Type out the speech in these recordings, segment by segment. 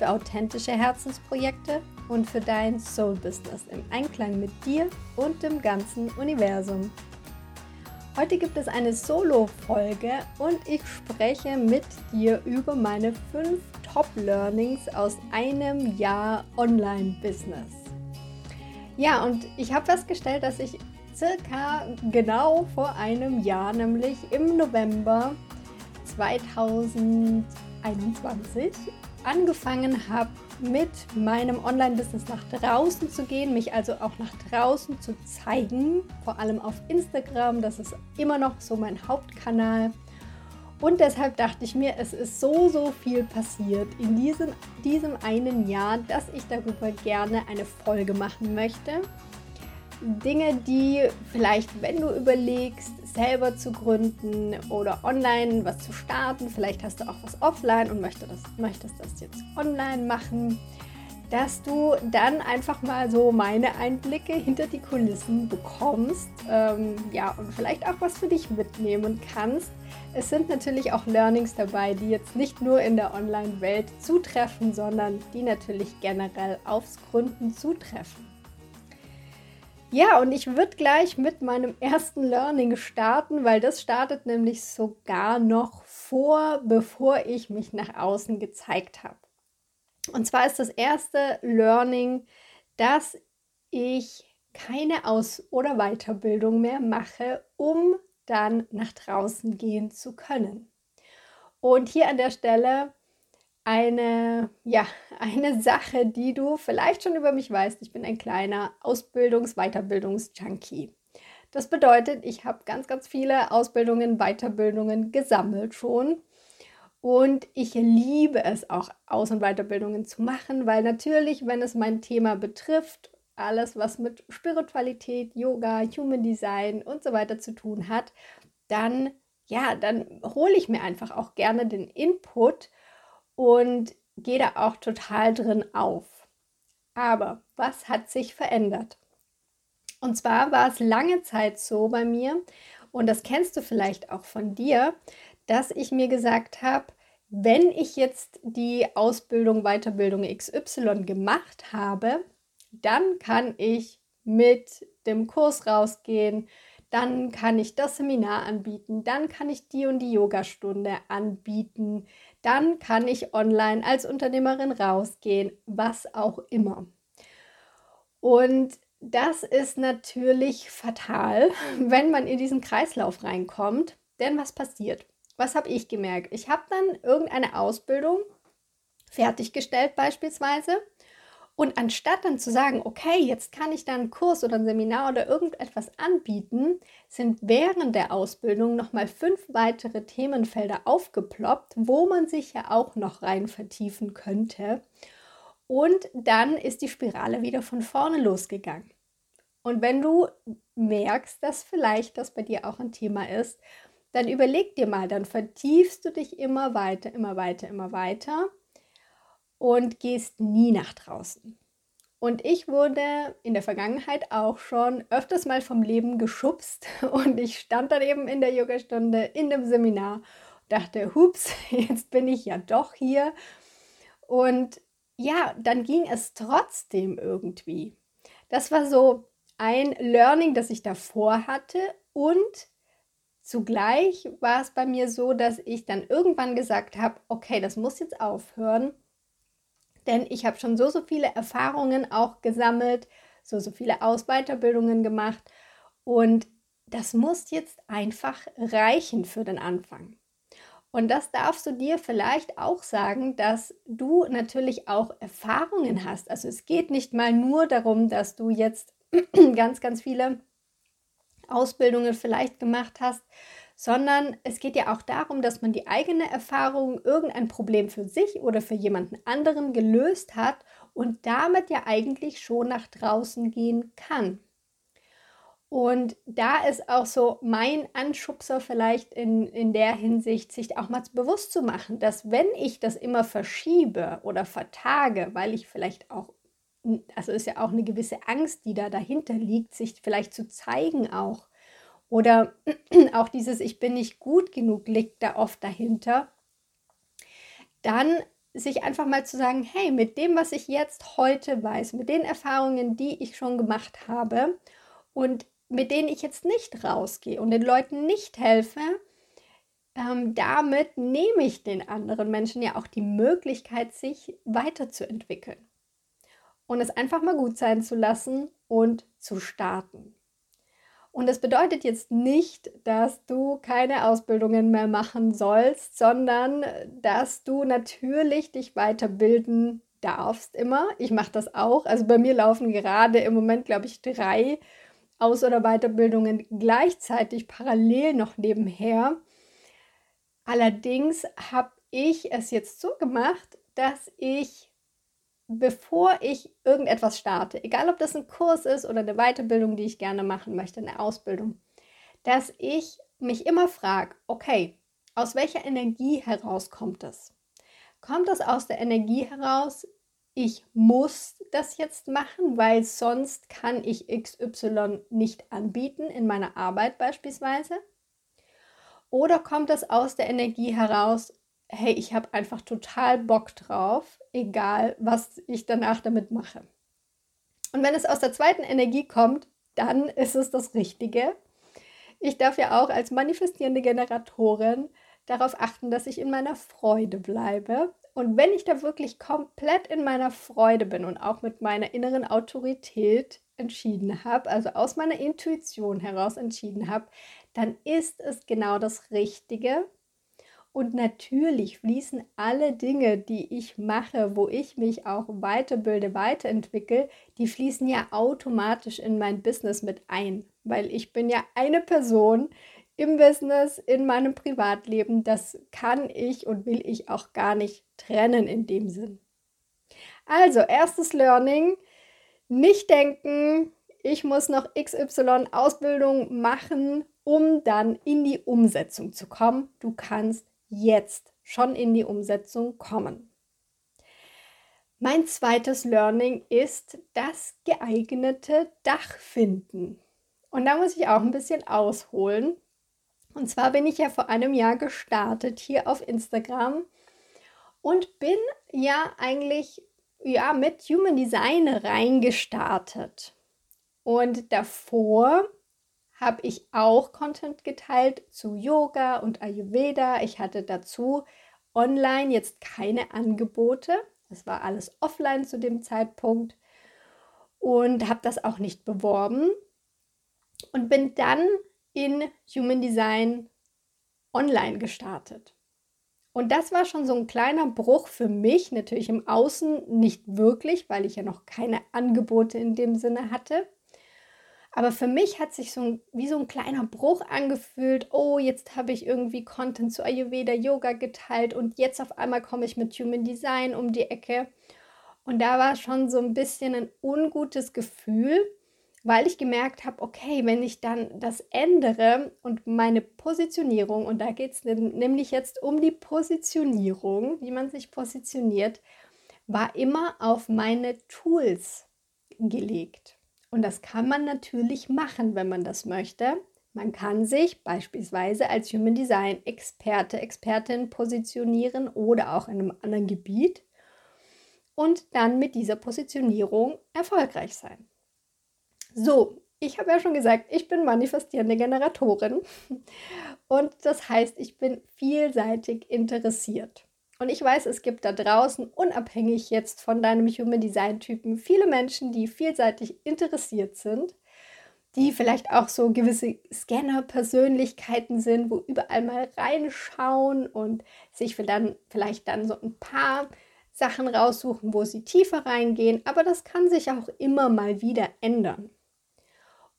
für authentische Herzensprojekte und für dein Soul Business im Einklang mit dir und dem ganzen Universum. Heute gibt es eine Solo-Folge und ich spreche mit dir über meine fünf Top-Learnings aus einem Jahr Online-Business. Ja, und ich habe festgestellt, dass ich circa genau vor einem Jahr, nämlich im November 2021, angefangen habe, mit meinem Online-Business nach draußen zu gehen, mich also auch nach draußen zu zeigen, vor allem auf Instagram. Das ist immer noch so mein Hauptkanal. Und deshalb dachte ich mir, es ist so, so viel passiert in diesem, diesem einen Jahr, dass ich darüber gerne eine Folge machen möchte. Dinge, die vielleicht, wenn du überlegst, selber zu gründen oder online was zu starten, vielleicht hast du auch was offline und möchtest das, möchtest das jetzt online machen, dass du dann einfach mal so meine Einblicke hinter die Kulissen bekommst, ähm, ja, und vielleicht auch was für dich mitnehmen kannst. Es sind natürlich auch Learnings dabei, die jetzt nicht nur in der Online-Welt zutreffen, sondern die natürlich generell aufs Gründen zutreffen. Ja, und ich würde gleich mit meinem ersten Learning starten, weil das startet nämlich sogar noch vor, bevor ich mich nach außen gezeigt habe. Und zwar ist das erste Learning, dass ich keine Aus- oder Weiterbildung mehr mache, um dann nach draußen gehen zu können. Und hier an der Stelle eine, ja, eine Sache, die du vielleicht schon über mich weißt. Ich bin ein kleiner Ausbildungs-, Weiterbildungs-Junkie. Das bedeutet, ich habe ganz, ganz viele Ausbildungen, Weiterbildungen gesammelt schon. Und ich liebe es auch, Aus- und Weiterbildungen zu machen, weil natürlich, wenn es mein Thema betrifft, alles, was mit Spiritualität, Yoga, Human Design und so weiter zu tun hat, dann, ja, dann hole ich mir einfach auch gerne den Input und gehe da auch total drin auf. Aber was hat sich verändert? Und zwar war es lange Zeit so bei mir, und das kennst du vielleicht auch von dir, dass ich mir gesagt habe, wenn ich jetzt die Ausbildung, Weiterbildung XY gemacht habe, dann kann ich mit dem Kurs rausgehen, dann kann ich das Seminar anbieten, dann kann ich die und die Yogastunde anbieten, dann kann ich online als Unternehmerin rausgehen, was auch immer. Und das ist natürlich fatal, wenn man in diesen Kreislauf reinkommt. Denn was passiert? Was habe ich gemerkt? Ich habe dann irgendeine Ausbildung fertiggestellt beispielsweise und anstatt dann zu sagen, okay, jetzt kann ich da einen Kurs oder ein Seminar oder irgendetwas anbieten, sind während der Ausbildung nochmal fünf weitere Themenfelder aufgeploppt, wo man sich ja auch noch rein vertiefen könnte. Und dann ist die Spirale wieder von vorne losgegangen. Und wenn du merkst, dass vielleicht das bei dir auch ein Thema ist, dann überleg dir mal, dann vertiefst du dich immer weiter, immer weiter, immer weiter und gehst nie nach draußen. Und ich wurde in der Vergangenheit auch schon öfters mal vom Leben geschubst und ich stand dann eben in der Yogastunde, in dem Seminar dachte, hups, jetzt bin ich ja doch hier. Und ja, dann ging es trotzdem irgendwie. Das war so ein Learning, das ich davor hatte und zugleich war es bei mir so, dass ich dann irgendwann gesagt habe, okay, das muss jetzt aufhören denn ich habe schon so, so viele Erfahrungen auch gesammelt, so, so viele Ausweiterbildungen gemacht und das muss jetzt einfach reichen für den Anfang. Und das darfst du dir vielleicht auch sagen, dass du natürlich auch Erfahrungen hast. Also es geht nicht mal nur darum, dass du jetzt ganz, ganz viele Ausbildungen vielleicht gemacht hast, sondern es geht ja auch darum, dass man die eigene Erfahrung, irgendein Problem für sich oder für jemanden anderen gelöst hat und damit ja eigentlich schon nach draußen gehen kann. Und da ist auch so mein Anschubser vielleicht in, in der Hinsicht, sich auch mal bewusst zu machen, dass wenn ich das immer verschiebe oder vertage, weil ich vielleicht auch, also ist ja auch eine gewisse Angst, die da dahinter liegt, sich vielleicht zu zeigen auch. Oder auch dieses Ich bin nicht gut genug liegt da oft dahinter. Dann sich einfach mal zu sagen, hey, mit dem, was ich jetzt heute weiß, mit den Erfahrungen, die ich schon gemacht habe und mit denen ich jetzt nicht rausgehe und den Leuten nicht helfe, ähm, damit nehme ich den anderen Menschen ja auch die Möglichkeit, sich weiterzuentwickeln und es einfach mal gut sein zu lassen und zu starten. Und das bedeutet jetzt nicht, dass du keine Ausbildungen mehr machen sollst, sondern dass du natürlich dich weiterbilden darfst immer. Ich mache das auch. Also bei mir laufen gerade im Moment, glaube ich, drei aus- oder Weiterbildungen gleichzeitig parallel noch nebenher. Allerdings habe ich es jetzt so gemacht, dass ich, bevor ich irgendetwas starte, egal ob das ein Kurs ist oder eine Weiterbildung, die ich gerne machen möchte, eine Ausbildung, dass ich mich immer frage, okay, aus welcher Energie heraus kommt es? Kommt es aus der Energie heraus, ich muss das jetzt machen, weil sonst kann ich XY nicht anbieten in meiner Arbeit beispielsweise? Oder kommt es aus der Energie heraus, hey, ich habe einfach total Bock drauf, egal was ich danach damit mache? Und wenn es aus der zweiten Energie kommt, dann ist es das Richtige. Ich darf ja auch als manifestierende Generatorin darauf achten, dass ich in meiner Freude bleibe und wenn ich da wirklich komplett in meiner Freude bin und auch mit meiner inneren Autorität entschieden habe, also aus meiner Intuition heraus entschieden habe, dann ist es genau das Richtige. Und natürlich fließen alle Dinge, die ich mache, wo ich mich auch weiterbilde, weiterentwickle, die fließen ja automatisch in mein Business mit ein, weil ich bin ja eine Person, im Business, in meinem Privatleben. Das kann ich und will ich auch gar nicht trennen in dem Sinn. Also, erstes Learning, nicht denken, ich muss noch XY Ausbildung machen, um dann in die Umsetzung zu kommen. Du kannst jetzt schon in die Umsetzung kommen. Mein zweites Learning ist das geeignete Dach finden. Und da muss ich auch ein bisschen ausholen. Und zwar bin ich ja vor einem Jahr gestartet hier auf Instagram und bin ja eigentlich ja mit Human Design reingestartet. Und davor habe ich auch Content geteilt zu Yoga und Ayurveda. Ich hatte dazu online jetzt keine Angebote. Es war alles offline zu dem Zeitpunkt und habe das auch nicht beworben und bin dann in Human Design online gestartet. Und das war schon so ein kleiner Bruch für mich, natürlich im Außen nicht wirklich, weil ich ja noch keine Angebote in dem Sinne hatte. Aber für mich hat sich so ein, wie so ein kleiner Bruch angefühlt. Oh, jetzt habe ich irgendwie Content zu Ayurveda Yoga geteilt und jetzt auf einmal komme ich mit Human Design um die Ecke. Und da war schon so ein bisschen ein ungutes Gefühl, weil ich gemerkt habe, okay, wenn ich dann das ändere und meine Positionierung, und da geht es nämlich jetzt um die Positionierung, wie man sich positioniert, war immer auf meine Tools gelegt. Und das kann man natürlich machen, wenn man das möchte. Man kann sich beispielsweise als Human Design Experte, Expertin positionieren oder auch in einem anderen Gebiet und dann mit dieser Positionierung erfolgreich sein. So, ich habe ja schon gesagt, ich bin manifestierende Generatorin und das heißt, ich bin vielseitig interessiert. Und ich weiß, es gibt da draußen, unabhängig jetzt von deinem Human Design Typen, viele Menschen, die vielseitig interessiert sind, die vielleicht auch so gewisse Scanner-Persönlichkeiten sind, wo überall mal reinschauen und sich dann vielleicht dann so ein paar Sachen raussuchen, wo sie tiefer reingehen. Aber das kann sich auch immer mal wieder ändern.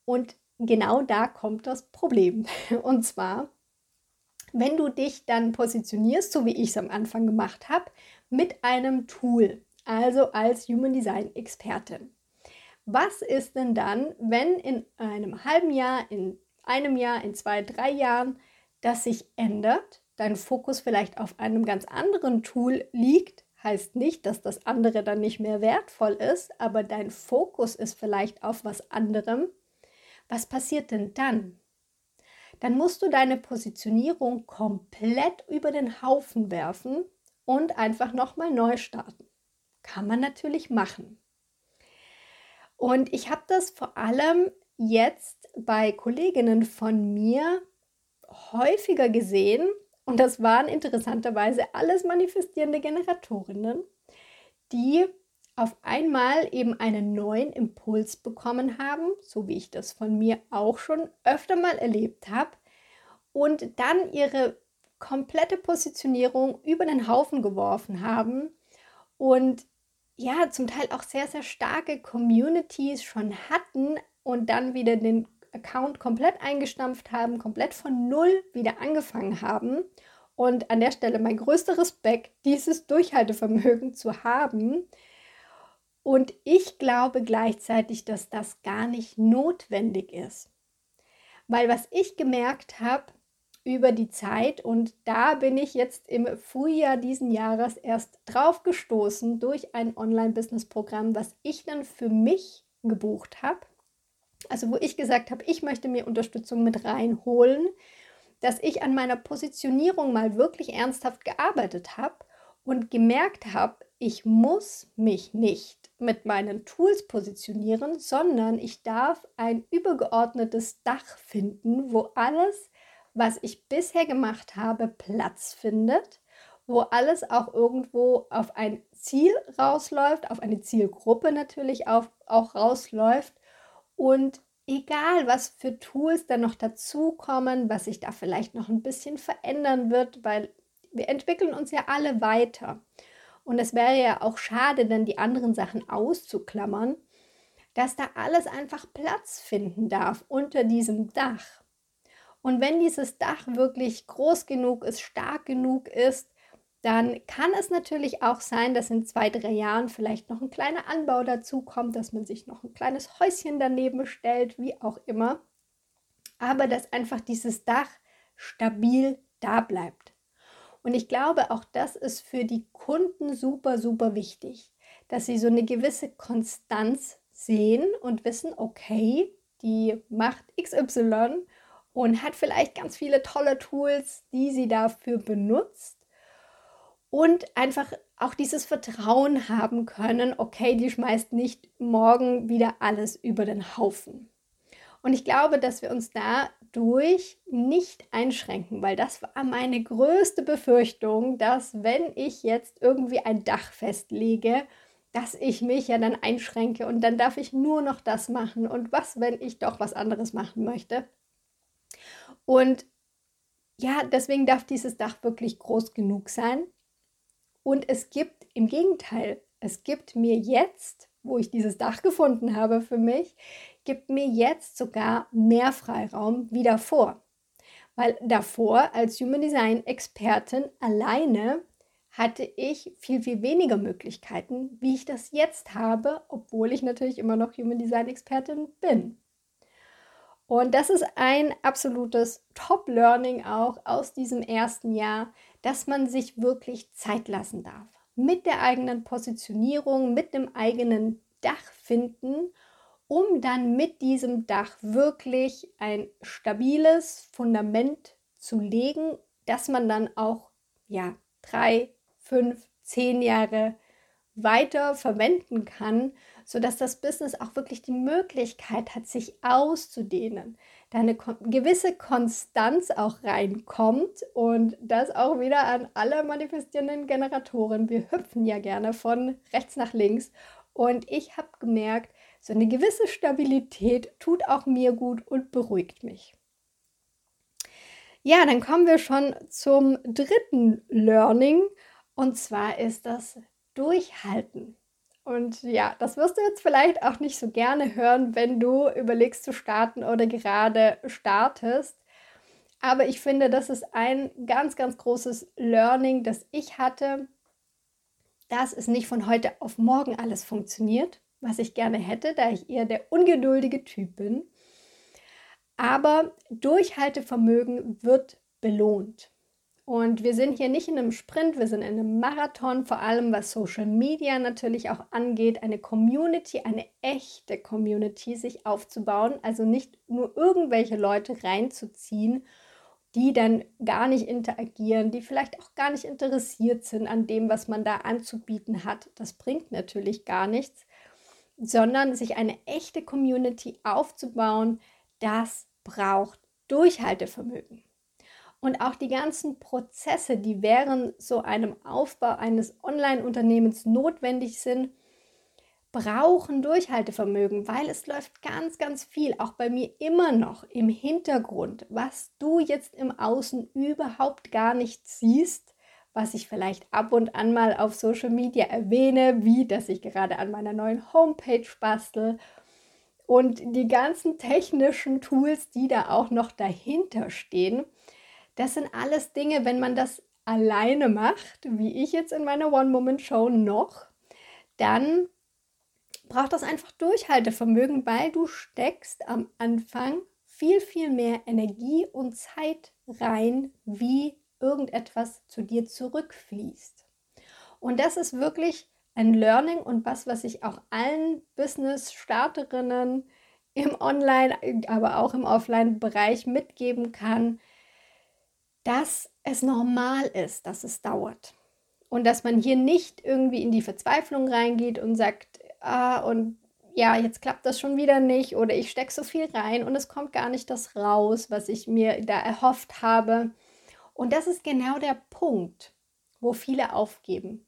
Und genau da kommt das Problem. Und zwar, wenn du dich dann positionierst, so wie ich es am Anfang gemacht habe, mit einem Tool, also als Human Design Expertin. Was ist denn dann, wenn in einem halben Jahr, in einem Jahr, in zwei, drei Jahren das sich ändert, dein Fokus vielleicht auf einem ganz anderen Tool liegt, heißt nicht, dass das andere dann nicht mehr wertvoll ist, aber dein Fokus ist vielleicht auf was anderem. Was passiert denn dann? Dann musst du deine Positionierung komplett über den Haufen werfen und einfach nochmal neu starten. Kann man natürlich machen. Und ich habe das vor allem jetzt bei Kolleginnen von mir häufiger gesehen. Und das waren interessanterweise alles manifestierende Generatorinnen, die auf einmal eben einen neuen Impuls bekommen haben, so wie ich das von mir auch schon öfter mal erlebt habe, und dann ihre komplette Positionierung über den Haufen geworfen haben und ja, zum Teil auch sehr, sehr starke Communities schon hatten und dann wieder den Account komplett eingestampft haben, komplett von Null wieder angefangen haben. Und an der Stelle mein größter Respekt, dieses Durchhaltevermögen zu haben. Und ich glaube gleichzeitig, dass das gar nicht notwendig ist. Weil was ich gemerkt habe, über die Zeit und da bin ich jetzt im Frühjahr diesen Jahres erst drauf gestoßen durch ein Online-Business-Programm, was ich dann für mich gebucht habe. Also wo ich gesagt habe, ich möchte mir Unterstützung mit reinholen, dass ich an meiner Positionierung mal wirklich ernsthaft gearbeitet habe und gemerkt habe, ich muss mich nicht mit meinen Tools positionieren, sondern ich darf ein übergeordnetes Dach finden, wo alles was ich bisher gemacht habe, Platz findet, wo alles auch irgendwo auf ein Ziel rausläuft, auf eine Zielgruppe natürlich auch, auch rausläuft und egal was für Tools dann noch dazukommen, was sich da vielleicht noch ein bisschen verändern wird, weil wir entwickeln uns ja alle weiter. Und es wäre ja auch schade, dann die anderen Sachen auszuklammern, dass da alles einfach Platz finden darf unter diesem Dach. Und wenn dieses Dach wirklich groß genug ist, stark genug ist, dann kann es natürlich auch sein, dass in zwei, drei Jahren vielleicht noch ein kleiner Anbau dazu kommt, dass man sich noch ein kleines Häuschen daneben stellt, wie auch immer. Aber dass einfach dieses Dach stabil da bleibt. Und ich glaube, auch das ist für die Kunden super, super wichtig, dass sie so eine gewisse Konstanz sehen und wissen, okay, die macht XY und hat vielleicht ganz viele tolle Tools, die sie dafür benutzt und einfach auch dieses Vertrauen haben können, okay, die schmeißt nicht morgen wieder alles über den Haufen. Und ich glaube, dass wir uns dadurch nicht einschränken, weil das war meine größte Befürchtung, dass wenn ich jetzt irgendwie ein Dach festlege, dass ich mich ja dann einschränke und dann darf ich nur noch das machen und was, wenn ich doch was anderes machen möchte. Und ja, deswegen darf dieses Dach wirklich groß genug sein. Und es gibt im Gegenteil, es gibt mir jetzt, wo ich dieses Dach gefunden habe für mich, gibt mir jetzt sogar mehr Freiraum wie davor. Weil davor als Human Design Expertin alleine hatte ich viel, viel weniger Möglichkeiten, wie ich das jetzt habe, obwohl ich natürlich immer noch Human Design Expertin bin. Und das ist ein absolutes Top-Learning auch aus diesem ersten Jahr, dass man sich wirklich Zeit lassen darf. Mit der eigenen Positionierung, mit dem eigenen Dach finden, um dann mit diesem Dach wirklich ein stabiles Fundament zu legen, das man dann auch ja, drei, fünf, zehn Jahre weiter verwenden kann, sodass das Business auch wirklich die Möglichkeit hat, sich auszudehnen, da eine gewisse Konstanz auch reinkommt und das auch wieder an alle manifestierenden Generatoren. Wir hüpfen ja gerne von rechts nach links und ich habe gemerkt, so eine gewisse Stabilität tut auch mir gut und beruhigt mich. Ja, dann kommen wir schon zum dritten Learning und zwar ist das Durchhalten. Und ja, das wirst du jetzt vielleicht auch nicht so gerne hören, wenn du überlegst zu starten oder gerade startest. Aber ich finde, das ist ein ganz, ganz großes Learning, das ich hatte, dass es nicht von heute auf morgen alles funktioniert. Was ich gerne hätte, da ich eher der ungeduldige Typ bin. Aber Durchhaltevermögen wird belohnt. Und wir sind hier nicht in einem Sprint, wir sind in einem Marathon, vor allem was Social Media natürlich auch angeht, eine Community, eine echte Community sich aufzubauen, also nicht nur irgendwelche Leute reinzuziehen, die dann gar nicht interagieren, die vielleicht auch gar nicht interessiert sind an dem, was man da anzubieten hat. Das bringt natürlich gar nichts, sondern sich eine echte Community aufzubauen, das braucht Durchhaltevermögen. Und auch die ganzen Prozesse, die während so einem Aufbau eines Online-Unternehmens notwendig sind, brauchen Durchhaltevermögen, weil es läuft ganz, ganz viel, auch bei mir immer noch im Hintergrund, was du jetzt im Außen überhaupt gar nicht siehst, was ich vielleicht ab und an mal auf Social Media erwähne, wie dass ich gerade an meiner neuen Homepage bastel. Und die ganzen technischen Tools, die da auch noch dahinter stehen das sind alles Dinge, wenn man das alleine macht, wie ich jetzt in meiner One-Moment-Show noch, dann braucht das einfach Durchhaltevermögen, weil du steckst am Anfang viel, viel mehr Energie und Zeit rein, wie irgendetwas zu dir zurückfließt. Und das ist wirklich ein Learning und was, was ich auch allen Business-Starterinnen im Online, aber auch im Offline-Bereich mitgeben kann dass es normal ist, dass es dauert. Und dass man hier nicht irgendwie in die Verzweiflung reingeht und sagt, ah, und ja, jetzt klappt das schon wieder nicht oder ich stecke so viel rein und es kommt gar nicht das raus, was ich mir da erhofft habe. Und das ist genau der Punkt, wo viele aufgeben.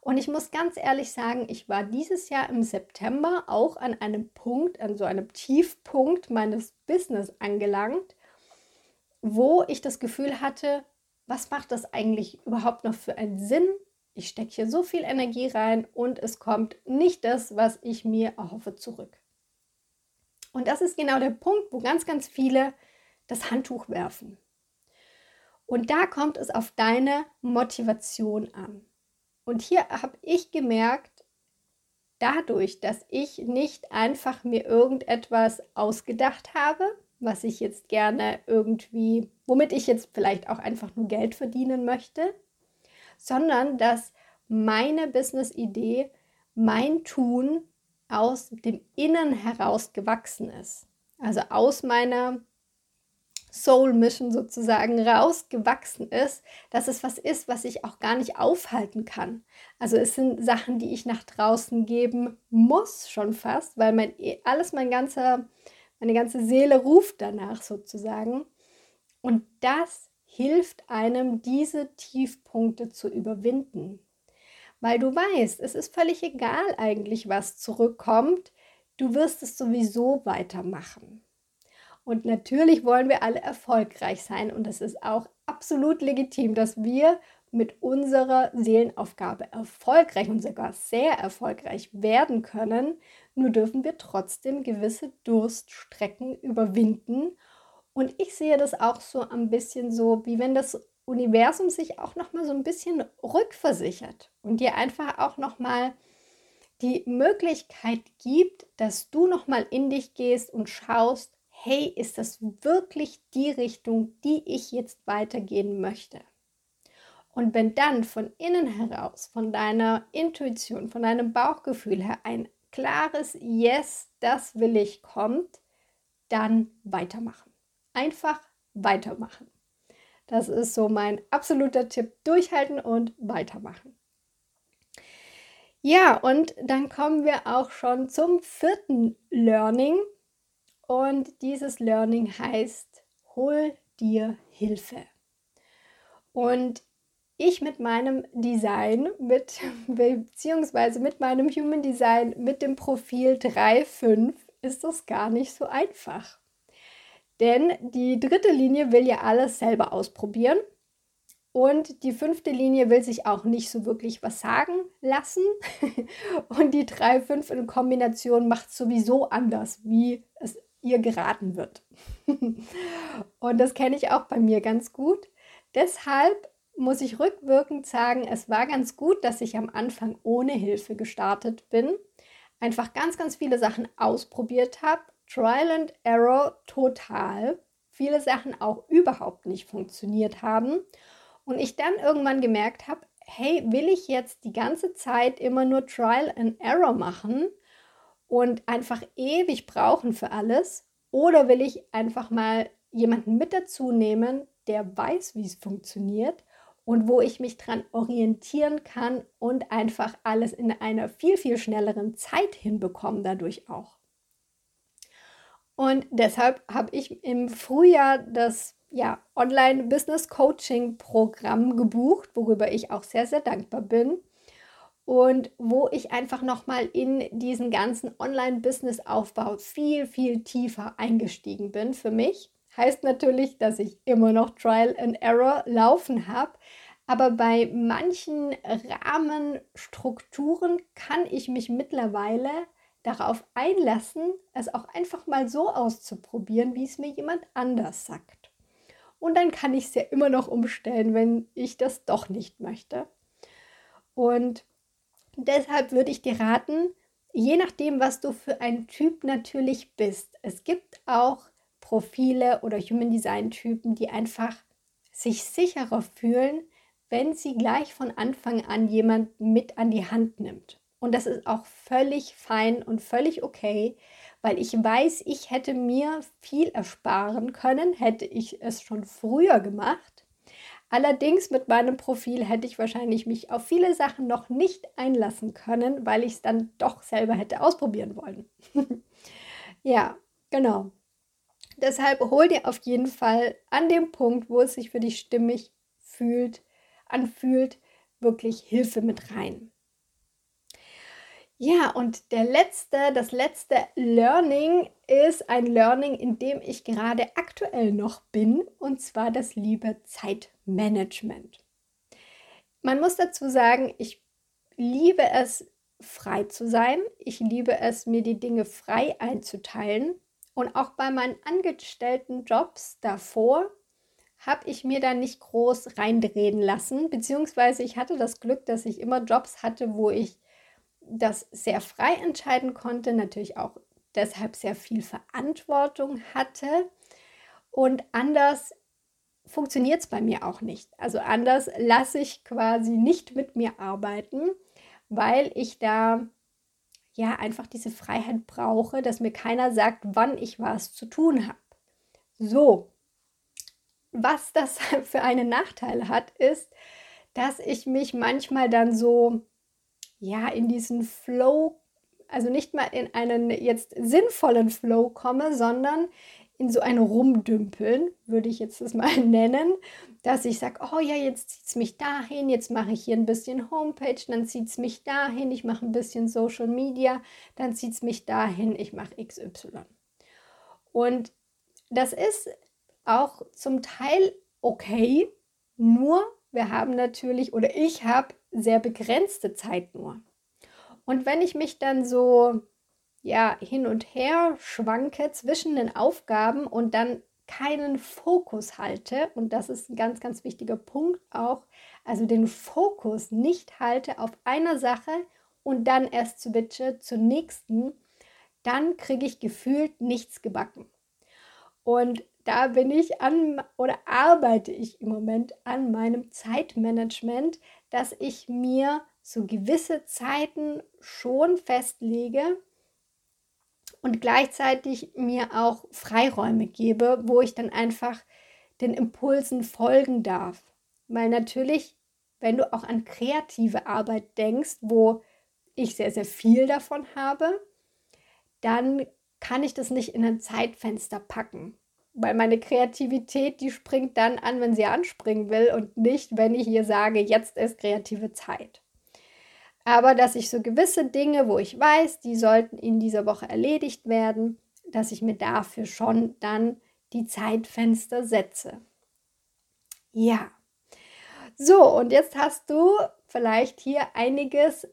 Und ich muss ganz ehrlich sagen, ich war dieses Jahr im September auch an einem Punkt, an so einem Tiefpunkt meines Business angelangt, wo ich das Gefühl hatte, was macht das eigentlich überhaupt noch für einen Sinn? Ich stecke hier so viel Energie rein und es kommt nicht das, was ich mir erhoffe, zurück. Und das ist genau der Punkt, wo ganz, ganz viele das Handtuch werfen. Und da kommt es auf deine Motivation an. Und hier habe ich gemerkt, dadurch, dass ich nicht einfach mir irgendetwas ausgedacht habe, was ich jetzt gerne irgendwie, womit ich jetzt vielleicht auch einfach nur Geld verdienen möchte, sondern dass meine Business-Idee, mein Tun aus dem Innen heraus gewachsen ist. Also aus meiner Soul Mission sozusagen rausgewachsen ist, dass es was ist, was ich auch gar nicht aufhalten kann. Also es sind Sachen, die ich nach draußen geben muss, schon fast, weil mein alles mein ganzer meine ganze Seele ruft danach sozusagen. Und das hilft einem, diese Tiefpunkte zu überwinden. Weil du weißt, es ist völlig egal eigentlich, was zurückkommt. Du wirst es sowieso weitermachen. Und natürlich wollen wir alle erfolgreich sein. Und es ist auch absolut legitim, dass wir mit unserer Seelenaufgabe erfolgreich und sogar sehr erfolgreich werden können. Nur dürfen wir trotzdem gewisse Durststrecken überwinden. Und ich sehe das auch so ein bisschen so, wie wenn das Universum sich auch noch mal so ein bisschen rückversichert und dir einfach auch noch mal die Möglichkeit gibt, dass du noch mal in dich gehst und schaust, hey, ist das wirklich die Richtung, die ich jetzt weitergehen möchte? Und wenn dann von innen heraus, von deiner Intuition, von deinem Bauchgefühl her ein klares Yes, das will ich kommt, dann weitermachen. Einfach weitermachen. Das ist so mein absoluter Tipp. Durchhalten und weitermachen. Ja, und dann kommen wir auch schon zum vierten Learning. Und dieses Learning heißt, hol dir Hilfe. Und ich mit meinem Design, mit, beziehungsweise mit meinem Human Design, mit dem Profil 3.5 ist das gar nicht so einfach. Denn die dritte Linie will ja alles selber ausprobieren. Und die fünfte Linie will sich auch nicht so wirklich was sagen lassen. Und die 3.5 in Kombination macht sowieso anders, wie es ihr geraten wird. Und das kenne ich auch bei mir ganz gut. Deshalb muss ich rückwirkend sagen, es war ganz gut, dass ich am Anfang ohne Hilfe gestartet bin. einfach ganz, ganz viele Sachen ausprobiert habe. Trial and Error total. Viele Sachen auch überhaupt nicht funktioniert haben. Und ich dann irgendwann gemerkt habe, hey, will ich jetzt die ganze Zeit immer nur Trial and Error machen und einfach ewig brauchen für alles? Oder will ich einfach mal jemanden mit dazu nehmen, der weiß, wie es funktioniert und wo ich mich dran orientieren kann und einfach alles in einer viel, viel schnelleren Zeit hinbekomme dadurch auch. Und deshalb habe ich im Frühjahr das ja, Online-Business-Coaching-Programm gebucht, worüber ich auch sehr, sehr dankbar bin. Und wo ich einfach nochmal in diesen ganzen Online-Business-Aufbau viel, viel tiefer eingestiegen bin für mich. Heißt natürlich, dass ich immer noch Trial and Error laufen habe. Aber bei manchen Rahmenstrukturen kann ich mich mittlerweile darauf einlassen, es auch einfach mal so auszuprobieren, wie es mir jemand anders sagt. Und dann kann ich es ja immer noch umstellen, wenn ich das doch nicht möchte. Und deshalb würde ich dir raten, je nachdem, was du für ein Typ natürlich bist. Es gibt auch Profile oder Human Design Typen, die einfach sich sicherer fühlen, wenn sie gleich von Anfang an jemand mit an die Hand nimmt. Und das ist auch völlig fein und völlig okay, weil ich weiß, ich hätte mir viel ersparen können, hätte ich es schon früher gemacht. Allerdings mit meinem Profil hätte ich wahrscheinlich mich auf viele Sachen noch nicht einlassen können, weil ich es dann doch selber hätte ausprobieren wollen. ja, genau. Deshalb hol dir auf jeden Fall an dem Punkt, wo es sich für dich stimmig fühlt, anfühlt, wirklich Hilfe mit rein. Ja, und der letzte, das letzte Learning ist ein Learning, in dem ich gerade aktuell noch bin, und zwar das liebe Zeitmanagement. Man muss dazu sagen, ich liebe es, frei zu sein. Ich liebe es, mir die Dinge frei einzuteilen. Und auch bei meinen angestellten Jobs davor habe ich mir da nicht groß reindrehen lassen, beziehungsweise ich hatte das Glück, dass ich immer Jobs hatte, wo ich das sehr frei entscheiden konnte, natürlich auch deshalb sehr viel Verantwortung hatte und anders funktioniert es bei mir auch nicht. Also anders lasse ich quasi nicht mit mir arbeiten, weil ich da ja einfach diese Freiheit brauche, dass mir keiner sagt, wann ich was zu tun habe. So, was das für einen Nachteil hat, ist, dass ich mich manchmal dann so ja in diesen Flow, also nicht mal in einen jetzt sinnvollen Flow komme, sondern in so ein Rumdümpeln, würde ich jetzt das mal nennen, dass ich sage, oh ja, jetzt zieht es mich dahin, jetzt mache ich hier ein bisschen Homepage, dann zieht es mich dahin, ich mache ein bisschen Social Media, dann zieht es mich dahin, ich mache XY. Und das ist auch zum Teil okay, nur wir haben natürlich oder ich habe sehr begrenzte Zeit nur. Und wenn ich mich dann so ja, hin und her schwanke zwischen den Aufgaben und dann keinen Fokus halte, und das ist ein ganz, ganz wichtiger Punkt auch, also den Fokus nicht halte auf einer Sache und dann erst switche zur nächsten, dann kriege ich gefühlt nichts gebacken. Und da bin ich an oder arbeite ich im Moment an meinem Zeitmanagement, dass ich mir so gewisse Zeiten schon festlege, und gleichzeitig mir auch Freiräume gebe, wo ich dann einfach den Impulsen folgen darf. Weil natürlich, wenn du auch an kreative Arbeit denkst, wo ich sehr, sehr viel davon habe, dann kann ich das nicht in ein Zeitfenster packen. Weil meine Kreativität, die springt dann an, wenn sie anspringen will und nicht, wenn ich ihr sage, jetzt ist kreative Zeit aber dass ich so gewisse Dinge, wo ich weiß, die sollten in dieser Woche erledigt werden, dass ich mir dafür schon dann die Zeitfenster setze. Ja. So, und jetzt hast du vielleicht hier einiges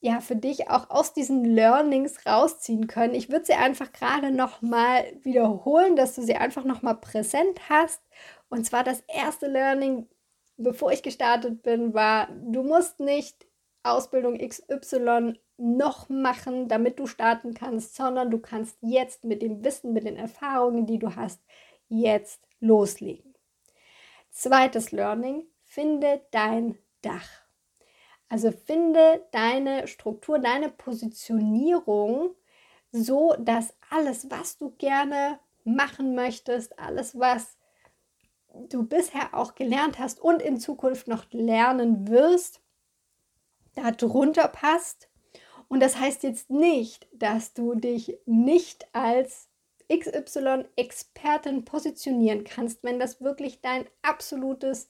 ja für dich auch aus diesen Learnings rausziehen können. Ich würde sie einfach gerade noch mal wiederholen, dass du sie einfach noch mal präsent hast. Und zwar das erste Learning, bevor ich gestartet bin, war, du musst nicht Ausbildung XY noch machen, damit du starten kannst, sondern du kannst jetzt mit dem Wissen, mit den Erfahrungen, die du hast, jetzt loslegen. Zweites Learning, finde dein Dach. Also finde deine Struktur, deine Positionierung so, dass alles, was du gerne machen möchtest, alles, was du bisher auch gelernt hast und in Zukunft noch lernen wirst, darunter passt. Und das heißt jetzt nicht, dass du dich nicht als XY-Expertin positionieren kannst, wenn das wirklich dein absolutes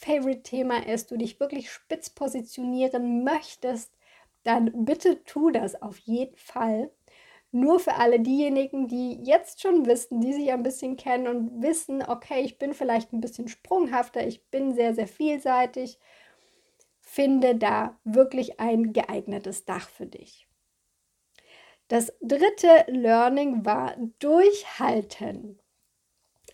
Favorite-Thema ist, du dich wirklich spitz positionieren möchtest, dann bitte tu das auf jeden Fall. Nur für alle diejenigen, die jetzt schon wissen, die sich ein bisschen kennen und wissen, okay, ich bin vielleicht ein bisschen sprunghafter, ich bin sehr, sehr vielseitig, finde da wirklich ein geeignetes Dach für dich. Das dritte Learning war durchhalten.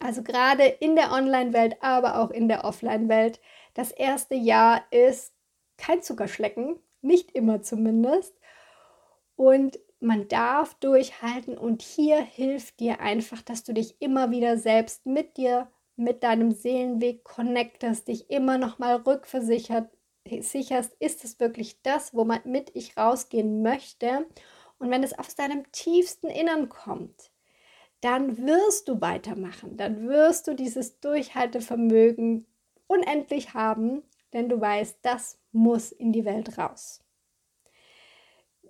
Also gerade in der Online-Welt, aber auch in der Offline-Welt. Das erste Jahr ist kein Zuckerschlecken, nicht immer zumindest. Und man darf durchhalten und hier hilft dir einfach, dass du dich immer wieder selbst mit dir, mit deinem Seelenweg connectest, dich immer noch mal rückversichert sicherst, ist es wirklich das, womit ich rausgehen möchte. Und wenn es aus deinem tiefsten Innern kommt, dann wirst du weitermachen, dann wirst du dieses Durchhaltevermögen unendlich haben, denn du weißt, das muss in die Welt raus.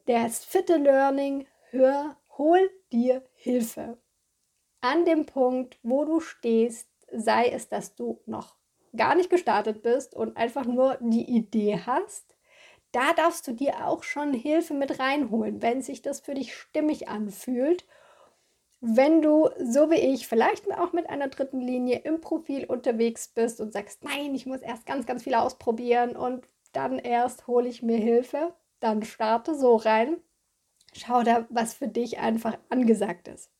Das vierte Learning, hör, hol dir Hilfe. An dem Punkt, wo du stehst, sei es, dass du noch gar nicht gestartet bist und einfach nur die Idee hast, da darfst du dir auch schon Hilfe mit reinholen, wenn sich das für dich stimmig anfühlt. Wenn du, so wie ich, vielleicht auch mit einer dritten Linie im Profil unterwegs bist und sagst, nein, ich muss erst ganz, ganz viel ausprobieren und dann erst hole ich mir Hilfe, dann starte so rein. Schau da, was für dich einfach angesagt ist.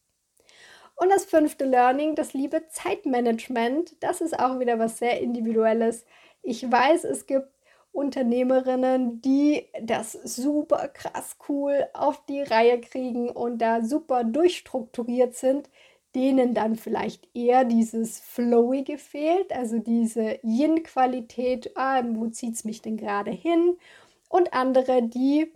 Und das fünfte Learning, das liebe Zeitmanagement, das ist auch wieder was sehr Individuelles. Ich weiß, es gibt Unternehmerinnen, die das super krass cool auf die Reihe kriegen und da super durchstrukturiert sind, denen dann vielleicht eher dieses Flowige fehlt, also diese Yin-Qualität, ah, wo zieht es mich denn gerade hin? und andere, die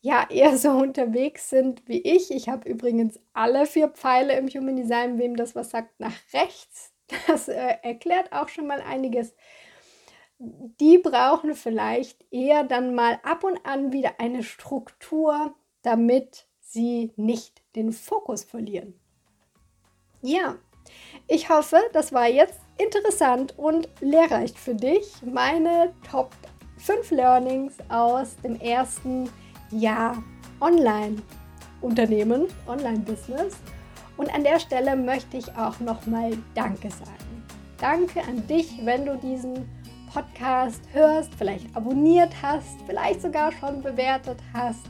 ja eher so unterwegs sind wie ich. Ich habe übrigens alle vier Pfeile im Human Design, wem das was sagt, nach rechts. Das äh, erklärt auch schon mal einiges. Die brauchen vielleicht eher dann mal ab und an wieder eine Struktur, damit sie nicht den Fokus verlieren. Ja, ich hoffe, das war jetzt interessant und lehrreich für dich. Meine Top fünf Learnings aus dem ersten Jahr Online-Unternehmen, Online-Business. Und an der Stelle möchte ich auch nochmal Danke sagen. Danke an dich, wenn du diesen Podcast hörst, vielleicht abonniert hast, vielleicht sogar schon bewertet hast.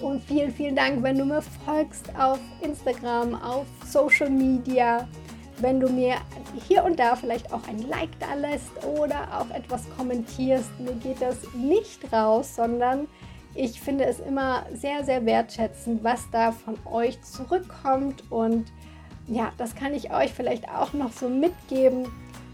Und vielen, vielen Dank, wenn du mir folgst auf Instagram, auf Social Media wenn du mir hier und da vielleicht auch ein Like da lässt oder auch etwas kommentierst. Mir geht das nicht raus, sondern ich finde es immer sehr, sehr wertschätzend, was da von euch zurückkommt. Und ja, das kann ich euch vielleicht auch noch so mitgeben.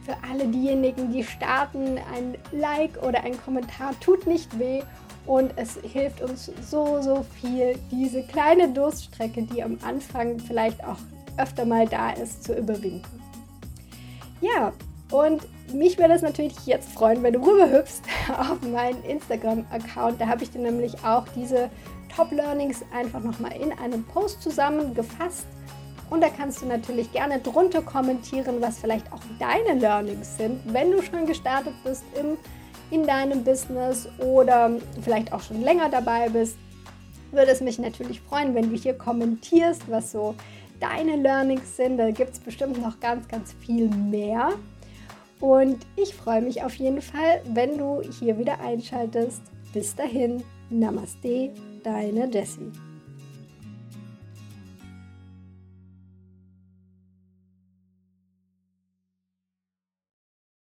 Für alle diejenigen, die starten, ein Like oder ein Kommentar tut nicht weh und es hilft uns so, so viel, diese kleine Durststrecke, die am Anfang vielleicht auch öfter mal da ist, zu überwinden. Ja, und mich würde es natürlich jetzt freuen, wenn du rüberhüpfst auf meinen Instagram-Account. Da habe ich dir nämlich auch diese Top-Learnings einfach nochmal in einem Post zusammengefasst. Und da kannst du natürlich gerne drunter kommentieren, was vielleicht auch deine Learnings sind, wenn du schon gestartet bist im, in deinem Business oder vielleicht auch schon länger dabei bist. Würde es mich natürlich freuen, wenn du hier kommentierst, was so deine Learnings sind. Da gibt es bestimmt noch ganz, ganz viel mehr. Und ich freue mich auf jeden Fall, wenn du hier wieder einschaltest. Bis dahin, Namaste, deine Jessie.